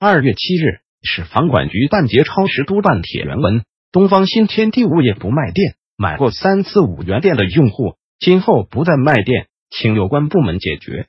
二月七日，市房管局办节超时督办帖原文：东方新天地物业不卖店，买过三次五元店的用户，今后不再卖店，请有关部门解决。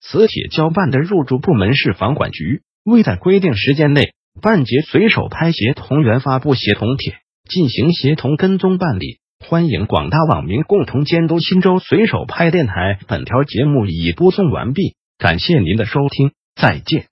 此帖交办的入驻部门是房管局。未在规定时间内办结随手拍协同员发布协同帖，进行协同跟踪办理。欢迎广大网民共同监督新州随手拍电台。本条节目已播送完毕，感谢您的收听，再见。